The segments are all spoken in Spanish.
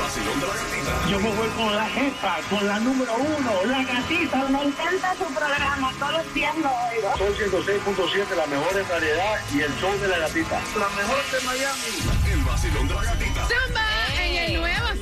Vacilón de la gatita. Yo me voy con la jefa, con la número uno, la gatita. Me encanta su programa, todos los días lo oigo. Son 106.7, la mejor en variedad y el show de la gatita. La mejor de Miami. El vacilón de la gatita. Zumba el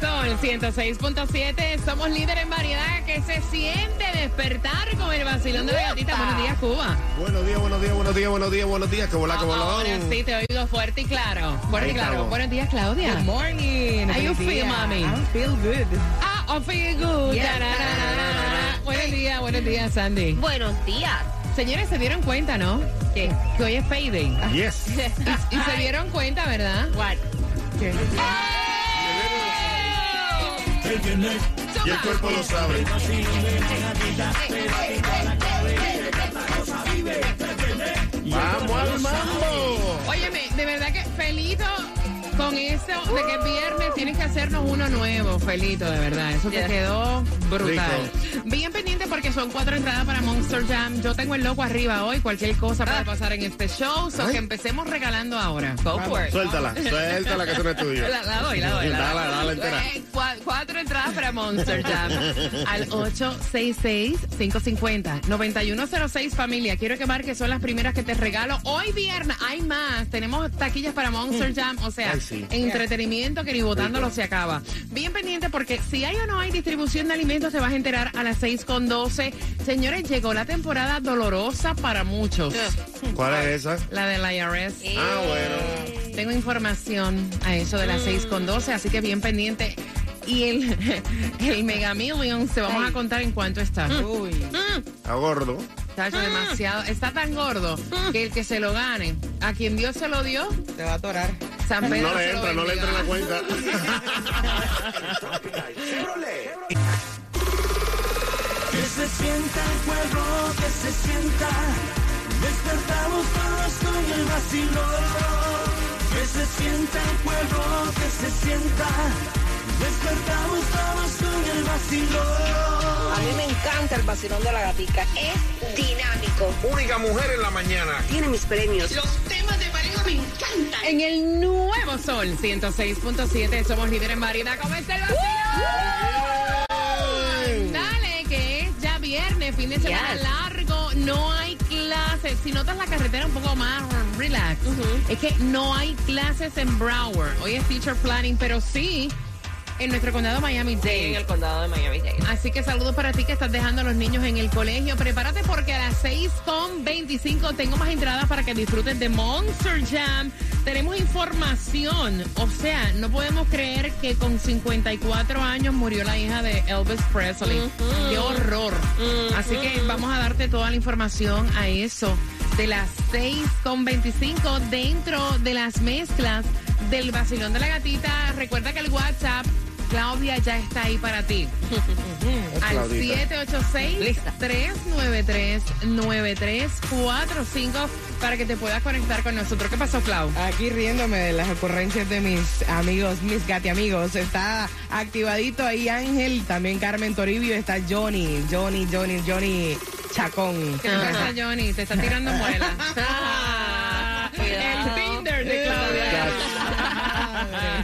Sol 106.7. Somos líder en variedad que se siente despertar con el vacilón de la gatita. Buenos días, Cuba. Buenos días, buenos días, buenos días, buenos días, buenos días. ¿Cómo la, cómo la Ahora sí, te oigo fuerte y claro. Fuerte y claro. estamos. Buenos días, Claudia. Good morning. How you Feliz feel, día. mami? I feel good. Ah, I feel good. Yes. Buenos días, buenos días, Sandy. Buenos días. Señores, se dieron cuenta, ¿no? Que, que hoy es payday. Yes. Y se dieron cuenta, ¿verdad? What? Y el cuerpo lo sabe. Vamos al mambo. Óyeme, de verdad que Felito, con eso de que es viernes tienes que hacernos uno nuevo, Felito, de verdad. Eso te quedó brutal. Bien pendiente porque son cuatro entradas para Monster Jam. Yo tengo el loco arriba hoy. Cualquier cosa puede pasar en este show. So que empecemos regalando ahora. Go for it. Suéltala, suéltala que eso no es tuyo. La, la doy, la doy. La Dale, doy. dale entera. Eh, cua- cuatro entradas para Monster Jam al 866-550-9106 familia. Quiero que marques, son las primeras que te regalo. Hoy viernes hay más. Tenemos taquillas para Monster Jam. O sea, Ay, sí. entretenimiento que ni votándolo se acaba. Bien pendiente porque si hay o no hay distribución de alimentos te vas a enterar a las 6 con 12. Señores, llegó la temporada dolorosa para muchos. ¿Cuál es esa? La del IRS. Ah, bueno. Tengo información a eso de las 6 con 12, así que bien pendiente. Y el, el Mega Millions te vamos a contar en cuánto está. Uy. A gordo. Chacho, demasiado. Está tan gordo que el que se lo gane, a quien Dios se lo dio, Te va a atorar. San Pedro No le se entra, no le entra en la cuenta. sienta. Despertamos todos con el vacilón. Que se sienta el pueblo, que se sienta. Despertamos todos con el vacilón. A mí me encanta el vacilón de la gatica. Es dinámico. Única mujer en la mañana. Tiene mis premios. En el nuevo Sol 106.7 somos líder en variedad. ¿Cómo está el vacío? Dale, que es ya viernes, fin de semana Yes. largo, no hay clases. Si notas la carretera un poco más relax, es que no hay clases en Broward. Hoy es teacher planning, pero sí en nuestro condado Miami-Dade. En el condado de Miami-Dade. Así que saludos para ti que estás dejando a los niños en el colegio. Prepárate porque a las 6.25 tengo más entradas para que disfruten de Monster Jam. Tenemos información. O sea, no podemos creer que con 54 años murió la hija de Elvis Presley. ¡Qué horror! Así que vamos a darte toda la información a eso de las 6.25 dentro de las mezclas del vacilón de la gatita. Recuerda que el WhatsApp Claudia ya está ahí para ti. Al Claudita. 786-393-9345 para que te puedas conectar con nosotros. ¿Qué pasó, Clau? Aquí riéndome de las ocurrencias de mis amigos, mis gati amigos. Está activadito ahí Ángel, también Carmen Toribio, está Johnny, Johnny, Johnny, Johnny Chacón. ¿Qué te pasa, Johnny? Te está tirando muela.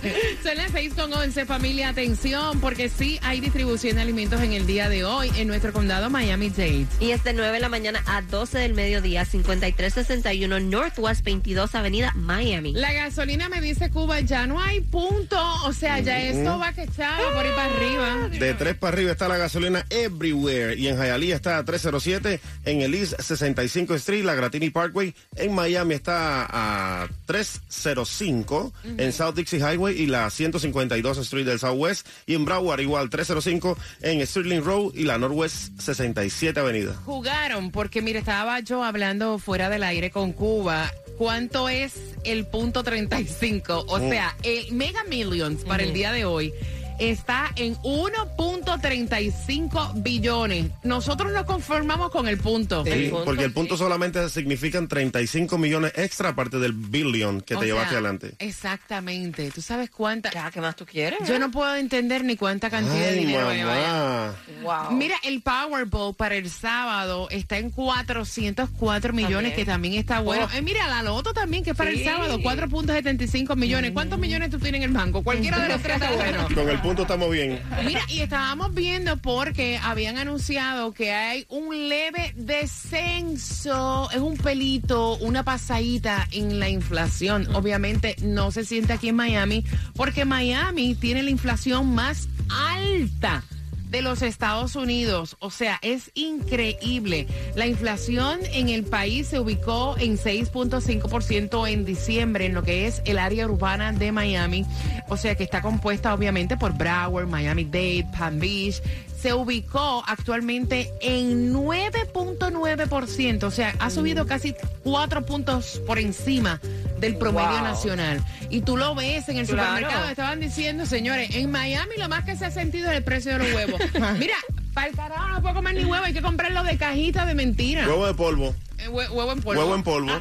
Son las 6 con 11, familia. Atención, porque sí hay distribución de alimentos en el día de hoy en nuestro condado Miami-Dade. Y es de 9 de la mañana a 12 del mediodía, 5361 Northwest 22 Avenida, Miami. La gasolina me dice Cuba, ya no hay punto. O sea, ya esto va que echado por ahí para arriba. De tres para arriba está la gasolina everywhere. Y en Hialeah está a 307. En el East 65 Street, la Gratini Parkway. En Miami está a 305. En South Dixie Highway y la 152 Street del Southwest. Y en Broward igual 305 en Sterling Road y la Northwest 67 Avenida. Jugaron, porque mire, estaba yo hablando fuera del aire con Cuba. ¿Cuánto es el punto 35? O sea, el Mega Millions para el día de hoy está en 1.35 billones. Nosotros nos conformamos con el punto. Sí, punto, porque el sí. punto solamente significan 35 millones extra aparte del billion que O te llevaste adelante. Exactamente. ¿Tú sabes cuánta? Ya, ¿qué más tú quieres? Yo no puedo entender ni cuánta cantidad de dinero mamá. Wow. Mira, el Powerball para el sábado está en 404 millones, También. que también está bueno. Oh. Eh, mira, la Loto también, que es para el Sí. sábado, 4.75 millones. ¿Cuántos millones tú tienes en el banco? Cualquiera de los tres está bueno. Con el punto estamos bien. Mira, y estábamos viendo porque habían anunciado que hay un leve descenso, es un pelito, una pasadita en la inflación. Obviamente no se siente aquí en Miami porque Miami tiene la inflación más alta de los Estados Unidos. O sea, es increíble. La inflación en el país se ubicó en 6.5% en diciembre en lo que es el área urbana de Miami. O sea, que está compuesta obviamente por Broward, Miami-Dade, Palm Beach. Se ubicó actualmente en 9.9%. O sea, ha subido casi 4 puntos por encima del promedio Wow. nacional. Y tú lo ves en el Claro. supermercado. Estaban diciendo, señores, en Miami lo más que se ha sentido es el precio de los huevos. Mira, para el carajo no puedo comer ni huevo, hay que comprarlo de cajita de mentira. Huevo de polvo. Eh, hue- huevo en polvo. Huevo en polvo.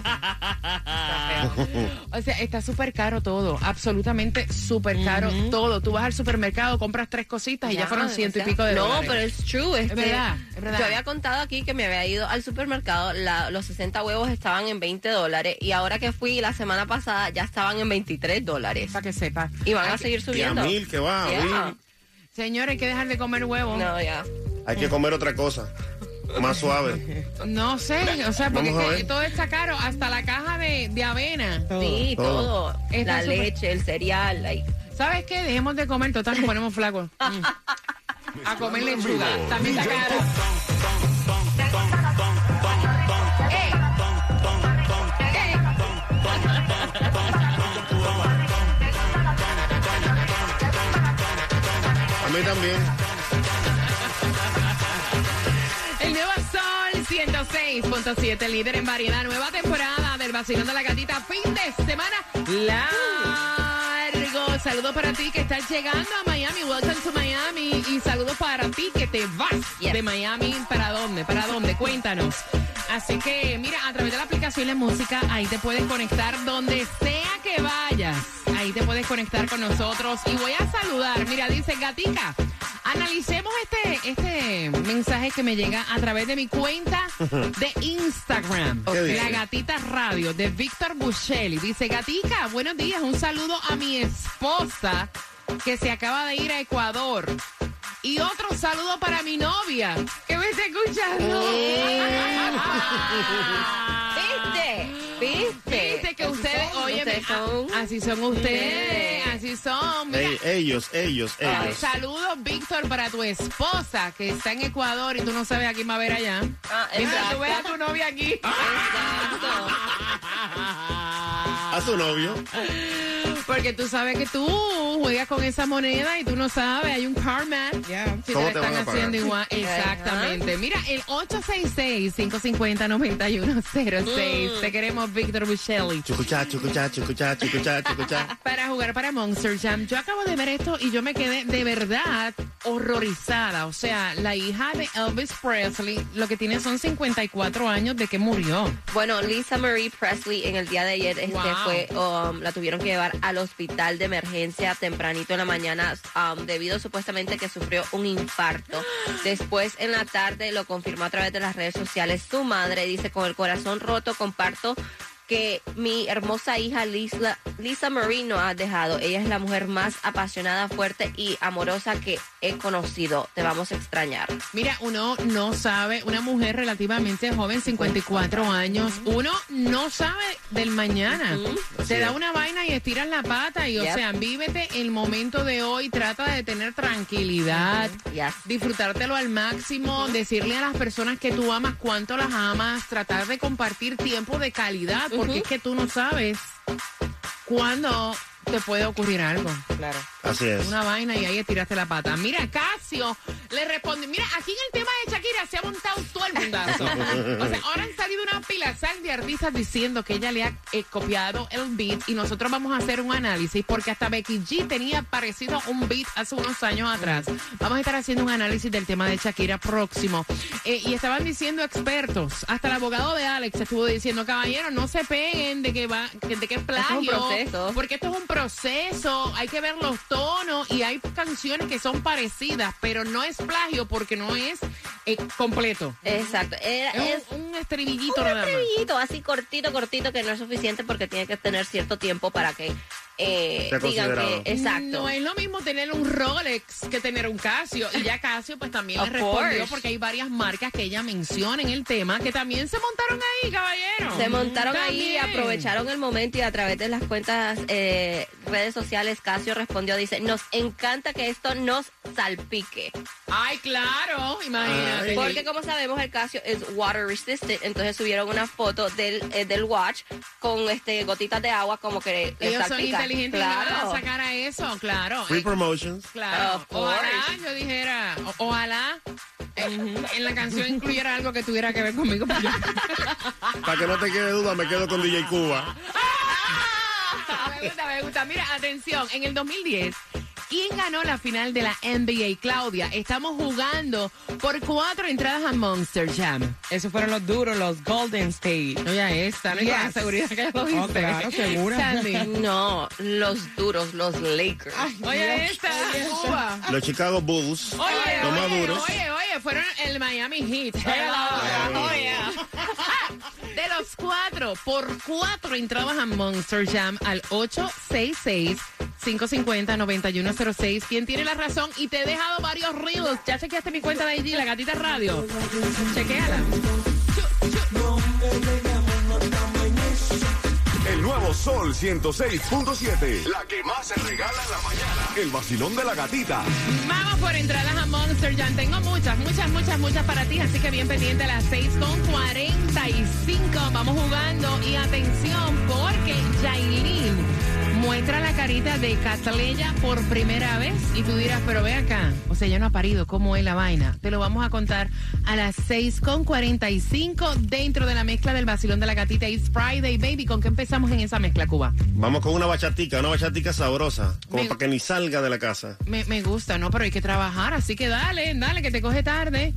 O sea, está súper caro todo, absolutamente súper caro todo. Tú vas al supermercado, compras tres cositas y ya, fueron ciento y o sea, pico de no, dólares. pero es true. este, verdad, es verdad. Yo había contado aquí que me había ido al supermercado, la- los 60 huevos estaban en 20 dólares y ahora que fui la semana pasada ya estaban en 23 dólares. Para que sepa. Y van a seguir Y a subiendo. mil que va, a Yeah. mil. Señores, hay que dejar de comer huevo. No, No, ya. Hay que comer otra cosa. Más suave. sé, o sea, porque Vamos a es que ver. todo está caro, hasta la caja de, de avena. Sí, todo. todo. Está La súper- leche, el cereal. like, ¿Sabes qué? Dejemos de comer, total, nos ponemos flacos. Mm. A comer lechuga. También está caro. Mí también. El nuevo Sol 106.7, líder en variedad. Nueva temporada del vacilón de la gatita. Fin de semana largo. Saludos para ti que estás llegando a Miami. Welcome to Miami. Y saludos para ti que te vas Yes. de Miami. ¿Para dónde? ¿Para dónde? Cuéntanos. Así que, mira, a través de la aplicación de música, ahí te puedes conectar donde sea que vayas. Ahí te puedes conectar con nosotros. Y voy a saludar. Mira, dice Gatica. Analicemos este, este mensaje que me llega a través de mi cuenta de Instagram. La Gatita Radio de Víctor Buscelli. Dice, Gatica, buenos días. Un saludo a mi esposa que se acaba de ir a Ecuador. Y otro saludo para mi novia que me está escuchando. oye, Ustedes son- así son ustedes, así son. Mira, Ey, ellos, ellos, Ay, ellos. saludos, Víctor, para tu esposa que está en Ecuador y tú no sabes a quién va a ver allá. Ah, Mientras tú veas a tu novia aquí. Exacto. A su novio. Porque tú sabes que tú juegas con esa moneda y tú no sabes, hay un karma. Yeah. Si ¿Cómo te te la van a están pagar? haciendo igual. Exactamente. Mira, el 866-550-9106. Te queremos, Víctor Buscelli. Chucuchá, chucuchá, chucuchá, chucuchá, chucuchá. Para jugar para Monster Jam. Yo acabo de ver esto y yo me quedé de verdad horrorizada. O sea, la hija de Elvis Presley, lo que tiene son 54 años de que murió. Bueno, Lisa Marie Presley en el día de ayer este Wow. fue, um, la tuvieron que llevar al hospital de emergencia tempranito en la mañana debido supuestamente que sufrió un infarto. Después en la tarde lo confirmó a través de las redes sociales su madre. Dice, con el corazón roto comparto que mi hermosa hija Lisa, Lisa Marie no ha dejado. Ella es la mujer más apasionada, fuerte y amorosa que he conocido. Te vamos a extrañar. Mira, uno no sabe, una mujer relativamente joven, 54 años, uno no sabe del mañana. Se da una vaina y estiras la pata y, o Yep. sea, vívete el momento de hoy, trata de tener tranquilidad, Yes. disfrutártelo al máximo, decirle a las personas que tú amas cuánto las amas, tratar de compartir tiempo de calidad, porque es que tú no sabes cuándo te puede ocurrir algo. Claro. Así es. Una vaina y ahí estiraste la pata. Mira, Casio Le respondí, mira, aquí en el tema de Shakira se ha montado todo el mundazo. o sea, ahora han salido una pila sal de artistas diciendo que ella le ha eh, copiado el beat y nosotros vamos a hacer un análisis porque hasta Becky G tenía parecido un beat hace unos años atrás. Vamos a estar haciendo un análisis del tema de Shakira próximo. Eh, y estaban diciendo expertos, hasta el abogado de Alex estuvo diciendo, caballero, no se peguen de que va, de que es plagio. Porque esto es un proceso, hay que ver los tonos y hay canciones que son parecidas, pero no es plagio porque no es eh, completo. Exacto. Era- Es es un, un estribillito un nada más. estribillito así cortito, cortito, que no es suficiente porque tiene que tener cierto tiempo para que eh, digan que... Exacto. No es lo mismo tener un Rolex que tener un Casio. Y ya Casio pues también le respondió porque hay varias marcas que ella menciona en el tema que también se montaron ahí, caballero. Se montaron ahí, También. aprovecharon el momento y a través de las cuentas eh, redes sociales Casio respondió, dice, nos encanta que esto nos salpique. Ay, claro, imagínate. Ay. Porque como sabemos el Casio es water resistant, entonces subieron una foto del, eh, del watch con este gotitas de agua como que le Ellos salpica. inteligentes y Claro. sacar a eso, claro. Free Eh, promotions. Claro, ojalá yo dijera, o- ojalá en, en la canción incluyera algo que tuviera que ver conmigo. Para que no te quede duda, me quedo con DJ Cuba. me gusta, me gusta. Mira, atención, en el 2010, ¿quién ganó la final de la NBA? Claudia, estamos jugando por cuatro entradas a Monster Jam. Esos fueron los duros, los Golden State. Oye, esta, no hay Yes. seguridad que ya lo dice. Oh, claro, segura. Sandy. No, los duros, los Lakers. Oye, esta, Cuba. Los Chicago Bulls. Oye, los más oye, duros. oye, oye, fueron el Miami Heat. Oye. De los cuatro, por cuatro entrabas a Monster Jam al 866-550-9106. ¿Quién tiene la razón? Y te he dejado varios reels. Ya chequeaste mi cuenta de IG, La Gatita Radio. Chequéala. El nuevo Sol 106.7. La que más se regala en la mañana. El vacilón de la gatita. Vamos por entradas a Monster Jam. Tengo muchas, muchas, muchas, muchas para ti. Así que bien pendiente a las 6 con 45. Vamos jugando. Y atención, porque Jailin muestra la carita de Cataleya por primera vez. Y tú dirás, pero ve acá. O sea, ella no ha parido. ¿Cómo es la vaina? Te lo vamos a contar a las 6 con 45 dentro de la mezcla del vacilón de la gatita. It's Friday, baby. ¿Con qué empezamos en esa mezcla, Cuba? Vamos con una bachatica, una bachatica sabrosa, como Me- para que ni salga de la casa. Me, me gusta, ¿no? Pero hay que trabajar, así que dale, dale, que te coge tarde.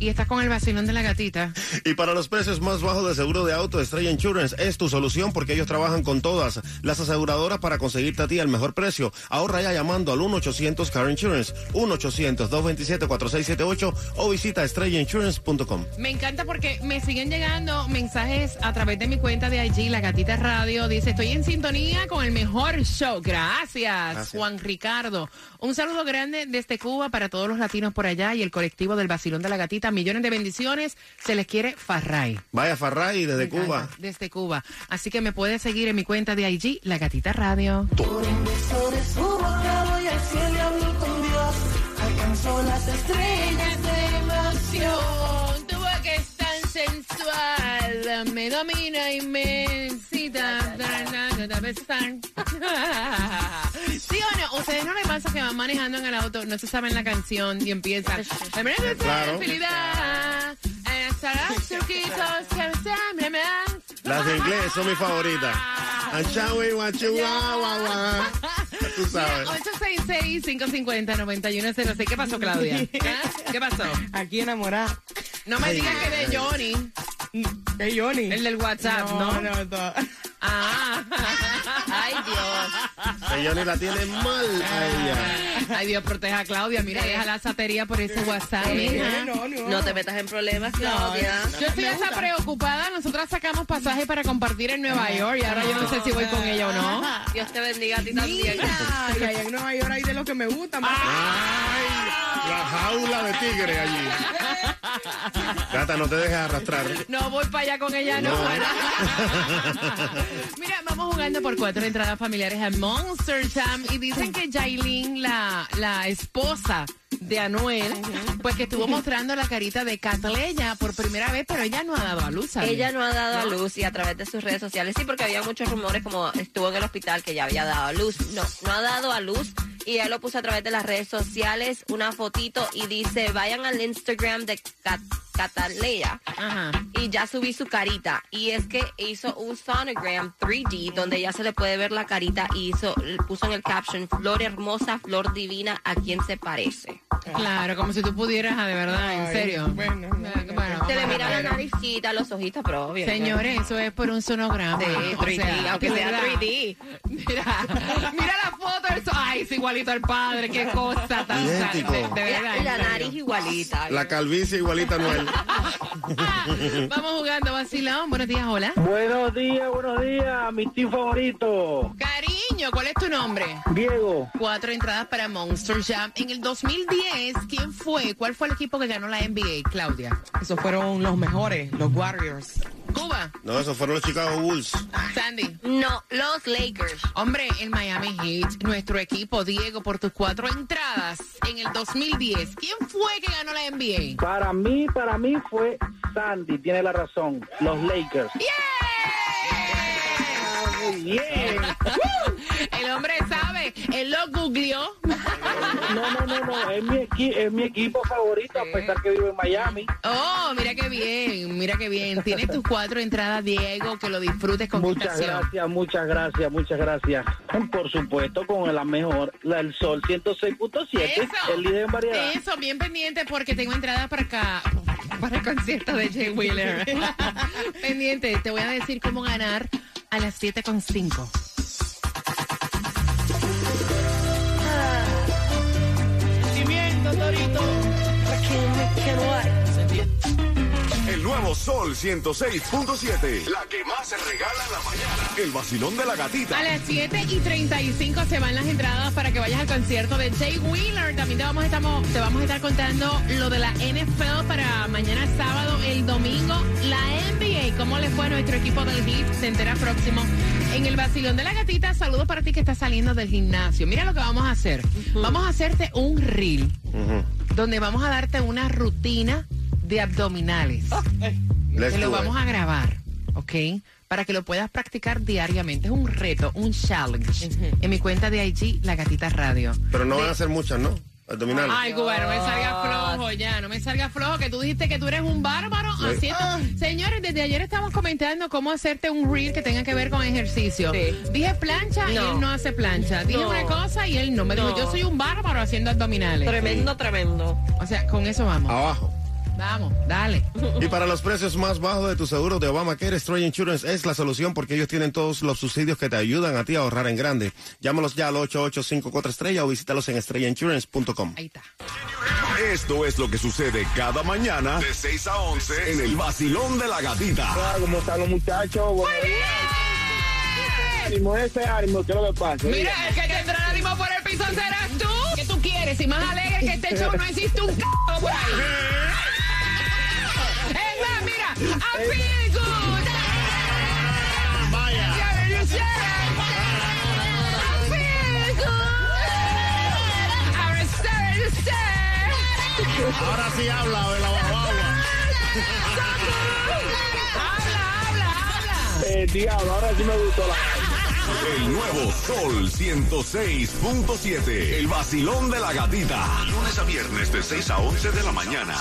Y estás con el vacilón de la gatita. Y para los precios más bajos de seguro de auto, Estrella Insurance es tu solución porque ellos trabajan con todas las aseguradoras para conseguirte a ti el mejor precio. Ahorra ya llamando al 1-800-CAR Insurance, 1-800-227-4678 o visita estrellainsurance.com. Me encanta porque me siguen llegando mensajes a través de mi cuenta de IG, La Gatita Radio. Dice, estoy en sintonía con el mejor show. Gracias, Gracias. Juan Ricardo. Un saludo grande desde Cuba para todos los latinos por allá y el colectivo del vacilón de la gatita. Millones de bendiciones. Se les quiere Farray. Vaya Farray desde Me encanta, Cuba. Desde Cuba. Así que me puedes seguir en mi cuenta de IG, La Gatita Radio. Por su boca voy al cielo y hablo con Dios. Alcanzó las estrellas de emoción, tu boca es tan sensual, me domina y me incita a besar. ¿Sí o no? ¿Ustedes no les pasa que van manejando en el auto, no se saben la canción y empiezan? Claro. Felicidad, Las de inglés son mis favoritas. Guau, guau, guau. Tú sabes. 866-550-9106. ¿Qué pasó, Claudia? ¿Ah? ¿Qué pasó? Aquí enamorada. No me digas que de Johnny, ¿Qué Johnny? el del WhatsApp, ¿no? no, to- Ah. Ay, Dios. Señores, la tiene mal a ella. Ay, Dios proteja a Claudia. Mira, deja la satería por ese WhatsApp, mija. no, no. No te metas en problemas, Claudia. Yo estoy hasta preocupada. Nosotras sacamos pasaje para compartir en Nueva York y ahora yo no sé si voy con ella o no. Dios te bendiga a ti también. Y allá en Nueva York hay de lo que me gusta. Ay, la jaula de tigre allí. Gata, no te dejes arrastrar. No voy para allá con ella, no. No. Mira, vamos jugando por cuatro entradas familiares a Monster Jam y dicen que Jailin, la, la esposa de Anuel, pues que estuvo mostrando la carita de Cataleya por primera vez, pero ella no ha dado a luz. ¿sabes? Ella no ha dado a luz y a través de sus redes sociales, sí, porque había muchos rumores como estuvo en el hospital que ya había dado a luz. No, no ha dado a luz y ella lo puso a través de las redes sociales, una fotito y dice, vayan al Instagram de Cat Catalea Ajá. y ya subí su carita. Y es que hizo un sonogram 3D donde ya se le puede ver la carita y hizo, puso en el caption, flor hermosa, flor divina, ¿a quién se parece? Claro, como si tú pudieras, ah, de verdad, en serio. bueno, Se le mira la naricita, los ojitos, pero obvio. Señores, eso es por un sonograma. Sí, o 3D, sea, aunque sea verdad. 3D. Mira, mira la foto del so- Ay, es igualito al padre, qué cosa tan Idéntico. de, de verdad. La nariz igualita. La calvicie igualita a Noel. Vamos jugando, vacilón. Buenos días, hola. Buenos días, buenos días, mi team favorito, Cariño, ¿cuál es tu nombre? Diego. Cuatro entradas para Monster Jam. En el 2010, ¿quién fue? ¿Cuál fue el equipo que ganó la NBA, Claudia? Esos fueron los mejores, los Warriors. Cuba, No, esos fueron los Chicago Bulls. Sandy. No, los Lakers. Hombre, el Miami Heat, nuestro equipo, Diego, por tus cuatro entradas en el 2010. ¿Quién fue que ganó la NBA? Para mí, para mí fue Sandy, tiene la razón, los Lakers. Muy bien. El hombre sabe, él lo googleó. No, no, no, no, es mi, equi- es mi equipo favorito, a pesar que vivo en Miami. Oh, mira qué bien, mira qué bien. Tienes tus cuatro entradas, Diego, que lo disfrutes con Muchas gracias, muchas gracias, muchas gracias. Por supuesto, con la mejor, la del Sol 106.7, Eso. el líder en variedad. Eso, bien pendiente porque tengo entradas para acá, para el concierto de Jay Wheeler. pendiente, te voy a decir cómo ganar a las 7.5. nuevo Sol 106.7. La que más se regala en la mañana. El vacilón de la gatita. A las 7 y 35 se van las entradas para que vayas al concierto de Jay Wheeler. También te vamos, a estamos, te vamos a estar contando lo de la NFL para mañana sábado, el domingo. La NBA, cómo le fue a nuestro equipo del Heat, se entera próximo. En el vacilón de la gatita, saludos para ti que estás saliendo del gimnasio. Mira lo que vamos a hacer. Vamos a hacerte un reel donde vamos a darte una rutina de abdominales. Let's Te lo do it. vamos a grabar, ¿ok? Para que lo puedas practicar diariamente. Es un reto, un challenge. En mi cuenta de IG, La Gatita Radio. Pero no De- van a ser muchas, ¿no? Abdominales. Ay, Cuba, no me salga flojo ya, no me salga flojo, que tú dijiste que tú eres un bárbaro haciendo... Señores, desde ayer estamos comentando cómo hacerte un reel que tenga que ver con ejercicio. Sí. Dije plancha y él no hace plancha. Dije No. una cosa y él no. Me dijo, No. yo soy un bárbaro haciendo abdominales. Tremendo, tremendo. O sea, con eso vamos. Abajo. Vamos, dale. Y para los precios más bajos de tu seguro de Obamacare, Stray Insurance es la solución porque ellos tienen todos los subsidios que te ayudan a ti a ahorrar en grande. Llámalos ya al 8854 estrella o visítalos en estrellainsurance.com. Ahí está. Esto es lo que sucede cada mañana de 6 a 11 en el vacilón de la gatita. ¿Cómo están los muchachos? Buenos días. Ánimo, ese ánimo, ¿qué es lo que pasa? Mira, el que tendrá ánimo por el piso serás tú. ¿Qué tú quieres? Y más alegre que este show no existe un c por ahí. Es más, mira, I feel good. Vaya. Yeah, you said it. I feel good. I'm sorry to say. Ahora sí habla de la guagua. Habla, habla, habla. Eh, diablo, ahora sí me gustó la... El nuevo Sol 106.7. El vacilón de la gatita. Lunes a viernes de 6 a 11 de la mañana.